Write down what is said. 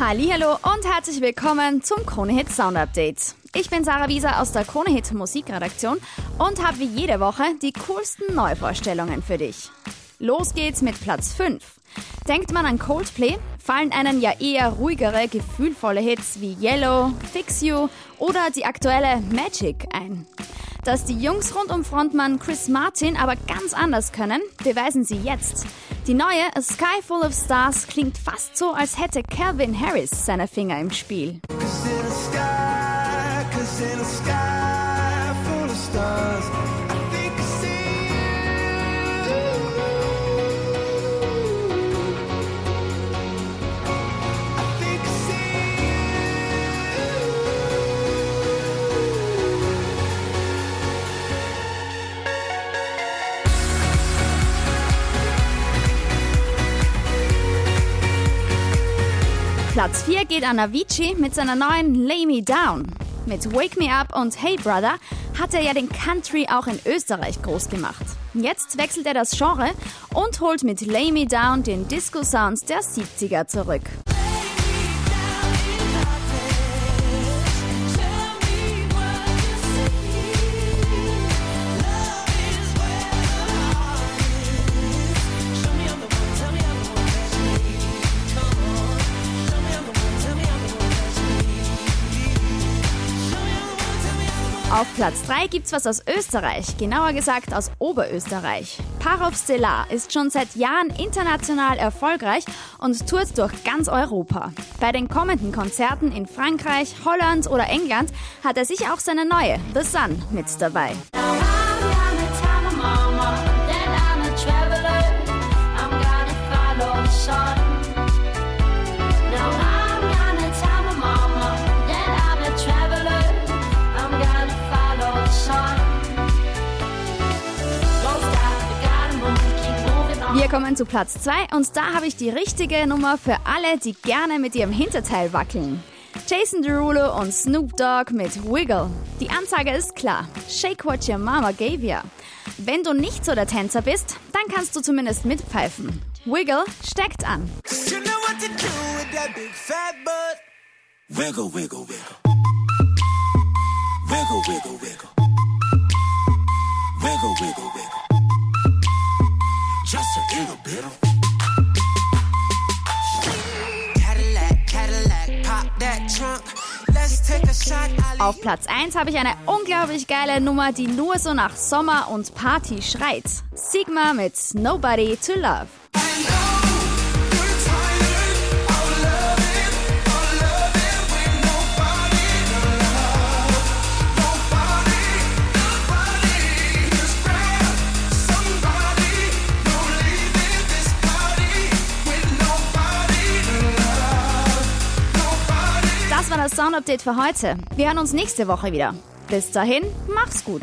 Hallo und herzlich willkommen zum Kronehit Sound Update. Ich bin Sarah Wieser aus der Kronehit Musikredaktion und habe wie jede Woche die coolsten Neuvorstellungen für dich. Los geht's mit Platz 5. Denkt man an Coldplay, fallen einem ja eher ruhigere, gefühlvolle Hits wie Yellow, Fix You oder die aktuelle Magic ein. Dass die Jungs rund um Frontmann Chris Martin aber ganz anders können, beweisen sie jetzt. Die neue A Sky Full of Stars klingt fast so, als hätte Calvin Harris seine Finger im Spiel. Platz 4 geht an Avicii mit seiner neuen Lay Me Down. Mit Wake Me Up und Hey Brother hat er ja den Country auch in Österreich groß gemacht. Jetzt wechselt er das Genre und holt mit Lay Me Down den Disco-Sound der 70er zurück. Auf Platz 3 gibt's was aus Österreich, genauer gesagt aus Oberösterreich. Parov Stellar ist schon seit Jahren international erfolgreich und tourt durch ganz Europa. Bei den kommenden Konzerten in Frankreich, Holland oder England hat er sich auch seine neue The Sun mit dabei. Wir kommen zu Platz 2 und da habe ich die richtige Nummer für alle, die gerne mit ihrem Hinterteil wackeln. Jason Derulo und Snoop Dogg mit Wiggle. Die Ansage ist klar. Shake what your mama gave ya. Wenn du nicht so der Tänzer bist, dann kannst du zumindest mitpfeifen. Wiggle steckt an. You know wiggle, wiggle, wiggle. Wiggle, wiggle, wiggle. Wiggle, wiggle, wiggle. Auf Platz 1 habe ich eine unglaublich geile Nummer, die nur so nach Sommer und Party schreit. Sigma mit Nobody to Love. War das Sound Update für heute. Wir hören uns nächste Woche wieder. Bis dahin, mach's gut.